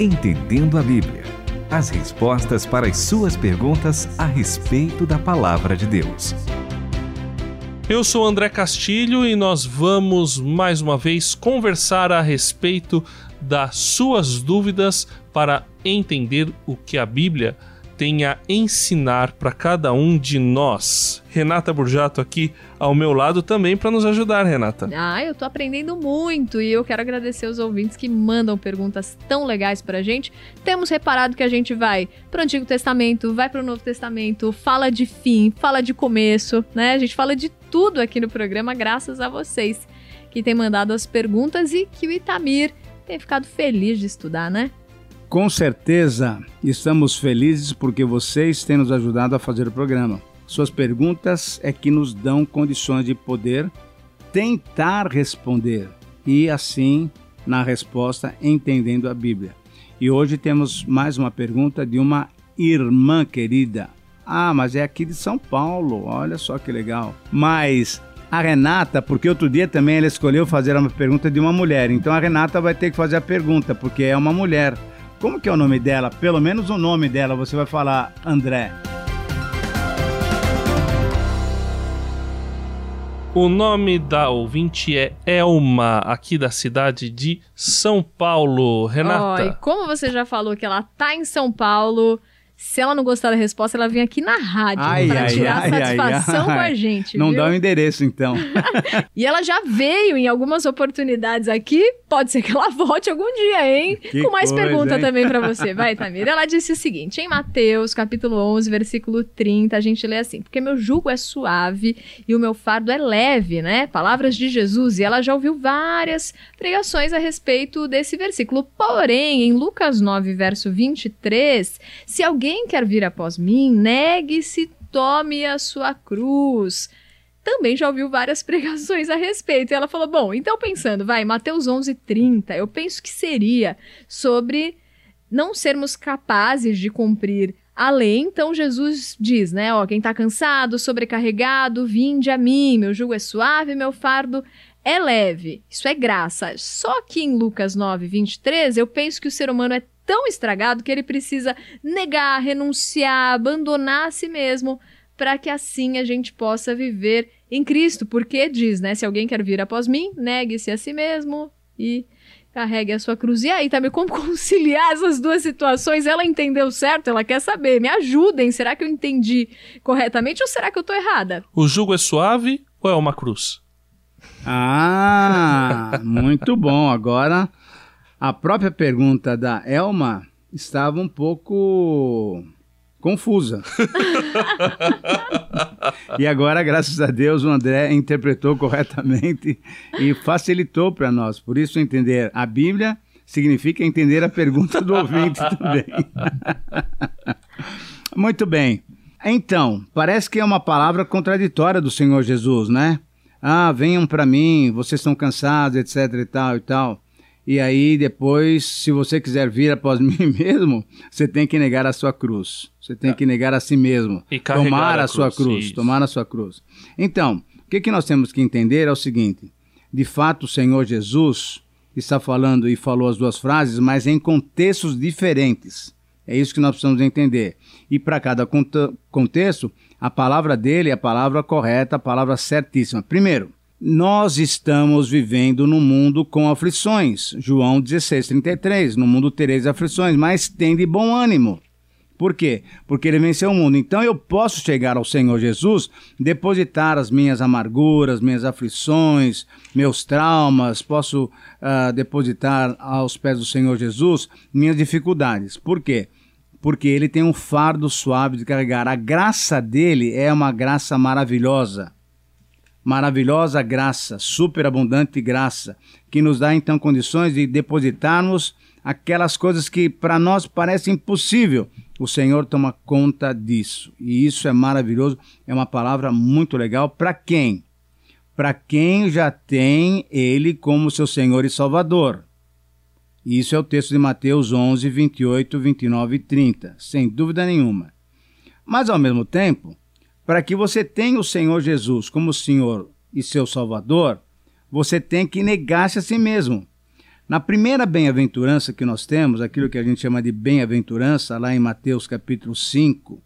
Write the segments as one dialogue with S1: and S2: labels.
S1: Entendendo a Bíblia. As respostas para as suas perguntas a respeito da palavra de Deus.
S2: Eu sou André Castilho e nós vamos mais uma vez conversar a respeito das suas dúvidas para entender o que a Bíblia tem a ensinar para cada um de nós. Renata Burjato aqui ao meu lado também para nos ajudar, Renata.
S3: Ah, eu tô aprendendo muito e eu quero agradecer os ouvintes que mandam perguntas tão legais pra gente. Temos reparado que a gente vai pro Antigo Testamento, vai pro Novo Testamento, fala de fim, fala de começo, né? A gente fala de tudo aqui no programa graças a vocês que têm mandado as perguntas e que o Itamir tem ficado feliz de estudar, né?
S4: Com certeza, estamos felizes porque vocês têm nos ajudado a fazer o programa. Suas perguntas é que nos dão condições de poder tentar responder e assim, na resposta, entendendo a Bíblia. E hoje temos mais uma pergunta de uma irmã querida. Ah, mas é aqui de São Paulo, olha só que legal. Mas a Renata, porque outro dia também ela escolheu fazer uma pergunta de uma mulher. Então a Renata vai ter que fazer a pergunta, porque é uma mulher. Como que é o nome dela? Pelo menos o nome dela, você vai falar André.
S2: O nome da ouvinte é Elma, aqui da cidade de São Paulo. Renata.
S3: Oh, e como você já falou que ela tá em São Paulo, se ela não gostar da resposta, ela vem aqui na rádio
S4: Ai,
S3: para
S4: ai,
S3: tirar
S4: ai,
S3: satisfação com a gente.
S4: Não
S3: viu?
S4: dá o endereço, então.
S3: E ela já veio em algumas oportunidades aqui. Pode ser que ela volte algum dia, hein?
S4: Que
S3: Com mais
S4: coisa,
S3: pergunta
S4: hein?
S3: também pra você. Vai, Tamira. Ela disse o seguinte: em Mateus, capítulo 11, versículo 30, a gente lê assim: Porque meu jugo é suave e o meu fardo é leve, né? Palavras de Jesus. E ela já ouviu várias pregações a respeito desse versículo. Porém, em Lucas 9, verso 23, se alguém quer vir após mim, negue-se, tome a sua cruz também já ouviu várias pregações a respeito. E ela falou: Bom, então pensando, vai, Mateus 11, 30, eu penso que seria sobre não sermos capazes de cumprir a lei. Então Jesus diz, né? Ó, quem tá cansado, sobrecarregado, vinde a mim, meu jugo é suave, meu fardo é leve. Isso é graça. Só que em Lucas 9, 23, eu penso que o ser humano é tão estragado que ele precisa negar, renunciar, abandonar a si mesmo para que assim a gente possa viver em Cristo, porque diz, né, se alguém quer vir após mim, negue-se a si mesmo e carregue a sua cruz. E aí, também como conciliar essas duas situações? Ela entendeu certo? Ela quer saber. Me ajudem. Será que eu entendi corretamente ou será que eu tô errada?
S2: O jugo é suave ou é uma cruz?
S4: Ah, muito bom. Agora, a própria pergunta da Elma estava um pouco confusa. e agora, graças a Deus, o André interpretou corretamente e facilitou para nós. Por isso, entender a Bíblia significa entender a pergunta do ouvinte também. Muito bem. Então, parece que é uma palavra contraditória do Senhor Jesus, né? Ah, venham para mim, vocês estão cansados, etc e tal e tal. E aí depois, se você quiser vir após mim mesmo, você tem que negar a sua cruz. Você tem que negar a si mesmo.
S2: E carregar
S4: tomar
S2: a
S4: a, sua
S2: cruz,
S4: cruz,
S2: isso.
S4: tomar a sua cruz. Então, o que, que nós temos que entender é o seguinte: de fato, o Senhor Jesus está falando e falou as duas frases, mas em contextos diferentes. É isso que nós precisamos entender. E para cada contexto, a palavra dele é a palavra correta, a palavra certíssima. Primeiro, nós estamos vivendo num mundo com aflições. João 16, 33. No mundo tereis aflições, mas tem de bom ânimo. Por quê? Porque ele venceu o mundo. Então eu posso chegar ao Senhor Jesus, depositar as minhas amarguras, minhas aflições, meus traumas, posso ah, depositar aos pés do Senhor Jesus minhas dificuldades. Por quê? Porque ele tem um fardo suave de carregar. A graça dele é uma graça maravilhosa maravilhosa graça, superabundante graça, que nos dá então condições de depositarmos aquelas coisas que para nós parecem impossível. O Senhor toma conta disso. E isso é maravilhoso, é uma palavra muito legal para quem? Para quem já tem ele como seu Senhor e Salvador. Isso é o texto de Mateus 11, 28, 29 e 30, sem dúvida nenhuma. Mas ao mesmo tempo, para que você tenha o Senhor Jesus como Senhor e seu Salvador, você tem que negar-se a si mesmo. Na primeira bem-aventurança que nós temos, aquilo que a gente chama de bem-aventurança, lá em Mateus capítulo 5,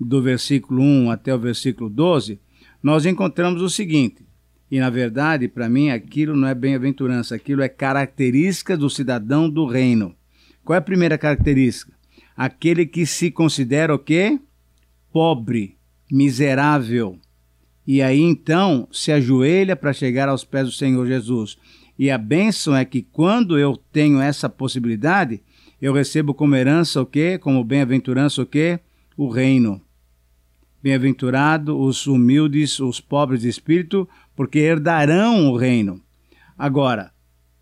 S4: do versículo 1 até o versículo 12, nós encontramos o seguinte: e na verdade, para mim, aquilo não é bem-aventurança, aquilo é característica do cidadão do reino. Qual é a primeira característica? Aquele que se considera o quê? Pobre, miserável. E aí então se ajoelha para chegar aos pés do Senhor Jesus. E a bênção é que quando eu tenho essa possibilidade, eu recebo como herança o quê? Como bem-aventurança o quê? O reino. Bem-aventurado os humildes, os pobres de espírito, porque herdarão o reino. Agora,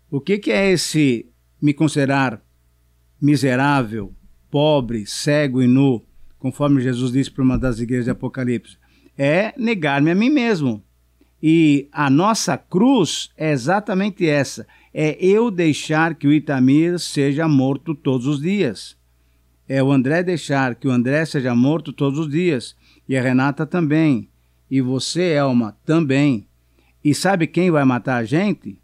S4: o que, que é esse me considerar miserável, pobre, cego e nu, conforme Jesus disse para uma das igrejas de Apocalipse? É negar-me a mim mesmo. E a nossa cruz é exatamente essa: é eu deixar que o Itamir seja morto todos os dias. É o André deixar que o André seja morto todos os dias. E a Renata também. E você, Elma, também. E sabe quem vai matar a gente?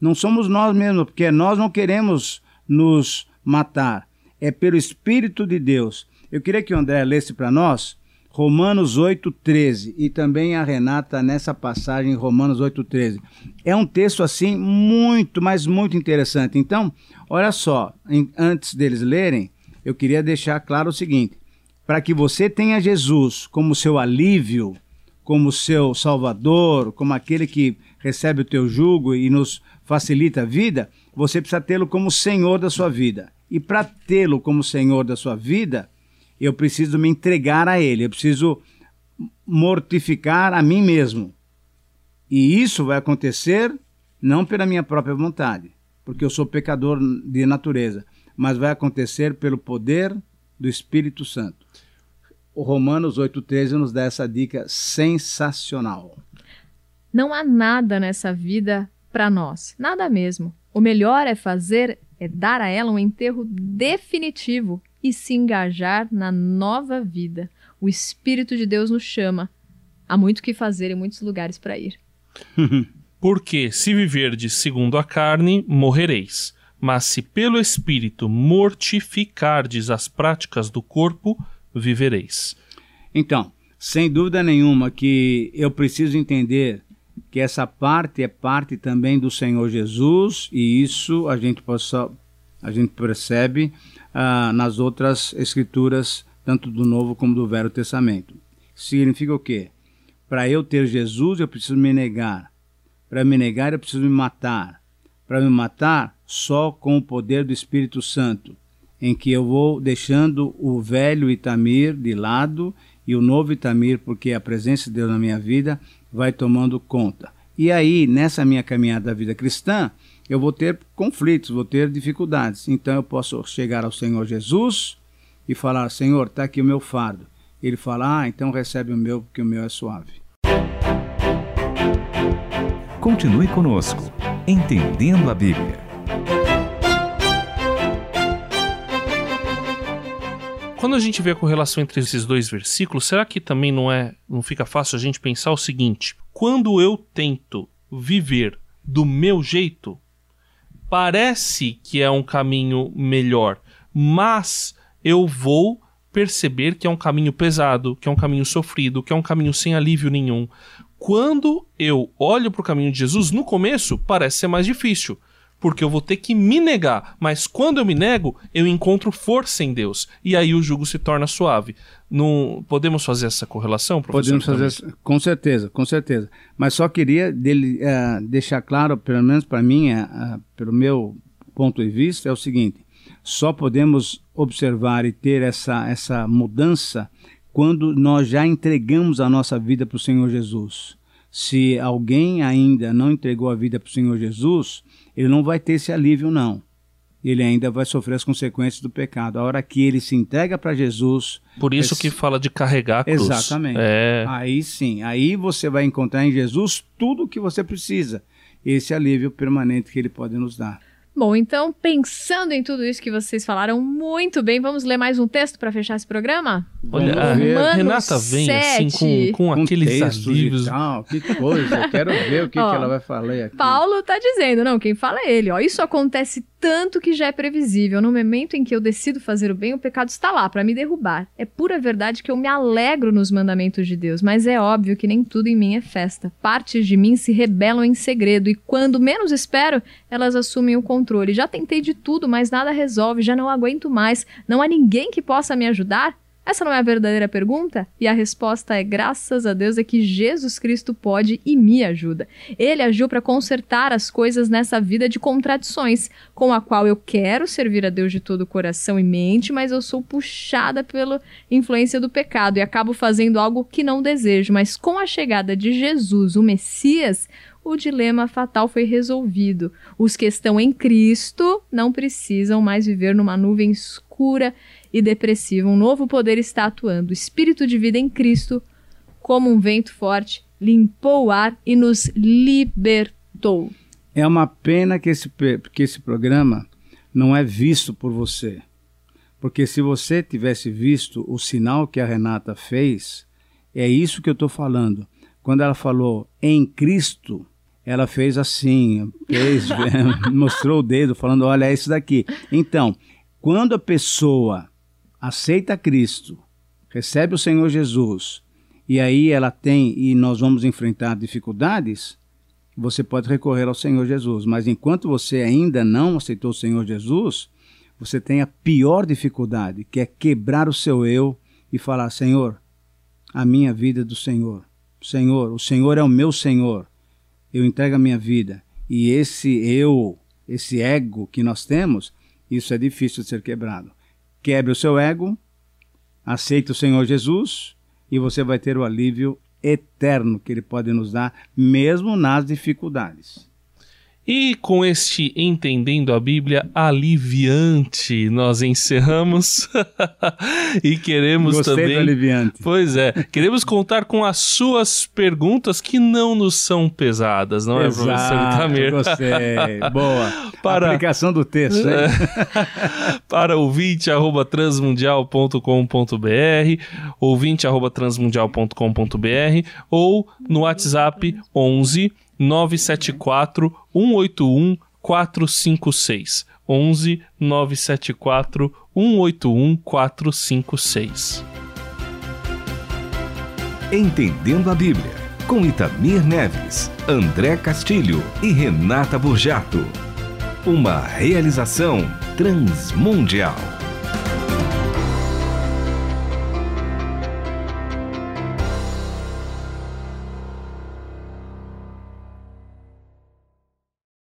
S4: Não somos nós mesmos, porque nós não queremos nos matar. É pelo Espírito de Deus. Eu queria que o André lesse para nós Romanos 8,13 e também a Renata nessa passagem Romanos 8,13. É um texto assim muito, mas muito interessante. Então, olha só, em, antes deles lerem, eu queria deixar claro o seguinte: para que você tenha Jesus como seu alívio, como seu Salvador, como aquele que recebe o teu jugo e nos facilita a vida, você precisa tê-lo como Senhor da sua vida. E para tê-lo como Senhor da sua vida, eu preciso me entregar a Ele, eu preciso mortificar a mim mesmo. E isso vai acontecer não pela minha própria vontade, porque eu sou pecador de natureza, mas vai acontecer pelo poder do Espírito Santo. O Romanos 8,13 nos dá essa dica sensacional.
S3: Não há nada nessa vida para nós, nada mesmo. O melhor é fazer, é dar a ela um enterro definitivo e se engajar na nova vida. O Espírito de Deus nos chama. Há muito que fazer e muitos lugares para ir.
S2: Porque se viverdes segundo a carne, morrereis. Mas se pelo Espírito mortificardes as práticas do corpo, vivereis.
S4: Então, sem dúvida nenhuma que eu preciso entender que essa parte é parte também do Senhor Jesus e isso a gente possa a gente percebe ah, nas outras escrituras tanto do Novo como do Velho Testamento. Significa o quê? Para eu ter Jesus, eu preciso me negar. Para me negar, eu preciso me matar. Para me matar, só com o poder do Espírito Santo em que eu vou deixando o velho Itamir de lado e o novo Itamir, porque a presença de Deus na minha vida vai tomando conta. E aí, nessa minha caminhada da vida cristã, eu vou ter conflitos, vou ter dificuldades. Então eu posso chegar ao Senhor Jesus e falar: Senhor, está aqui o meu fardo. Ele fala: Ah, então recebe o meu, porque o meu é suave.
S1: Continue conosco, entendendo a Bíblia.
S2: Quando a gente vê a correlação entre esses dois versículos, será que também não é, não fica fácil a gente pensar o seguinte: quando eu tento viver do meu jeito, parece que é um caminho melhor, mas eu vou perceber que é um caminho pesado, que é um caminho sofrido, que é um caminho sem alívio nenhum. Quando eu olho para o caminho de Jesus, no começo parece ser mais difícil porque eu vou ter que me negar. Mas quando eu me nego, eu encontro força em Deus. E aí o jugo se torna suave. Não, podemos fazer essa correlação,
S4: professor? Podemos fazer, com certeza, com certeza. Mas só queria dele, uh, deixar claro, pelo menos para mim, uh, pelo meu ponto de vista, é o seguinte: só podemos observar e ter essa, essa mudança quando nós já entregamos a nossa vida para o Senhor Jesus. Se alguém ainda não entregou a vida para o Senhor Jesus, ele não vai ter esse alívio, não. Ele ainda vai sofrer as consequências do pecado. A hora que ele se entrega para Jesus.
S2: Por isso que fala de carregar a cruz.
S4: Exatamente. É. Aí sim, aí você vai encontrar em Jesus tudo o que você precisa. Esse alívio permanente que ele pode nos dar.
S3: Bom, então, pensando em tudo isso que vocês falaram muito bem, vamos ler mais um texto para fechar esse programa?
S2: Olha, a Renata vem assim
S3: 7.
S2: com, com
S4: Com
S2: aqueles alívios.
S4: tal, que coisa. Eu quero ver o que,
S3: Ó,
S4: que ela vai falar aqui.
S3: Paulo tá dizendo, não, quem fala é ele, ó. Isso acontece tanto que já é previsível. No momento em que eu decido fazer o bem, o pecado está lá para me derrubar. É pura verdade que eu me alegro nos mandamentos de Deus, mas é óbvio que nem tudo em mim é festa. Partes de mim se rebelam em segredo e quando menos espero, elas assumem o controle. Já tentei de tudo, mas nada resolve, já não aguento mais. Não há ninguém que possa me ajudar? Essa não é a verdadeira pergunta? E a resposta é: graças a Deus é que Jesus Cristo pode e me ajuda. Ele agiu para consertar as coisas nessa vida de contradições, com a qual eu quero servir a Deus de todo o coração e mente, mas eu sou puxada pela influência do pecado e acabo fazendo algo que não desejo. Mas com a chegada de Jesus, o Messias, o dilema fatal foi resolvido. Os que estão em Cristo não precisam mais viver numa nuvem escura e depressiva. Um novo poder está atuando. O espírito de vida em Cristo, como um vento forte, limpou o ar e nos libertou.
S4: É uma pena que esse, que esse programa não é visto por você. Porque se você tivesse visto o sinal que a Renata fez, é isso que eu estou falando. Quando ela falou em Cristo, ela fez assim, fez, mostrou o dedo, falando: olha, é isso daqui. Então, quando a pessoa aceita Cristo, recebe o Senhor Jesus, e aí ela tem, e nós vamos enfrentar dificuldades, você pode recorrer ao Senhor Jesus. Mas enquanto você ainda não aceitou o Senhor Jesus, você tem a pior dificuldade, que é quebrar o seu eu e falar: Senhor, a minha vida é do Senhor. Senhor, o Senhor é o meu Senhor. Eu entrego a minha vida. E esse eu, esse ego que nós temos, isso é difícil de ser quebrado. Quebre o seu ego, aceite o Senhor Jesus e você vai ter o alívio eterno que ele pode nos dar, mesmo nas dificuldades.
S2: E com este Entendendo a Bíblia aliviante, nós encerramos. e queremos
S4: Gostei do
S2: também.
S4: aliviante.
S2: Pois é, queremos contar com as suas perguntas que não nos são pesadas, não é, professor
S4: Exato,
S2: Itamir?
S4: gostei. Boa.
S2: Para-
S4: Aplicação do texto, hein?
S2: para ouvinte arroba transmundial.com.br, ouvinte arroba transmundial.com.br ou no WhatsApp 11 974 181 456. 11 974 181 456.
S1: Entendendo a Bíblia, com Itamir Neves, André Castilho e Renata Burjato. Uma realização transmundial.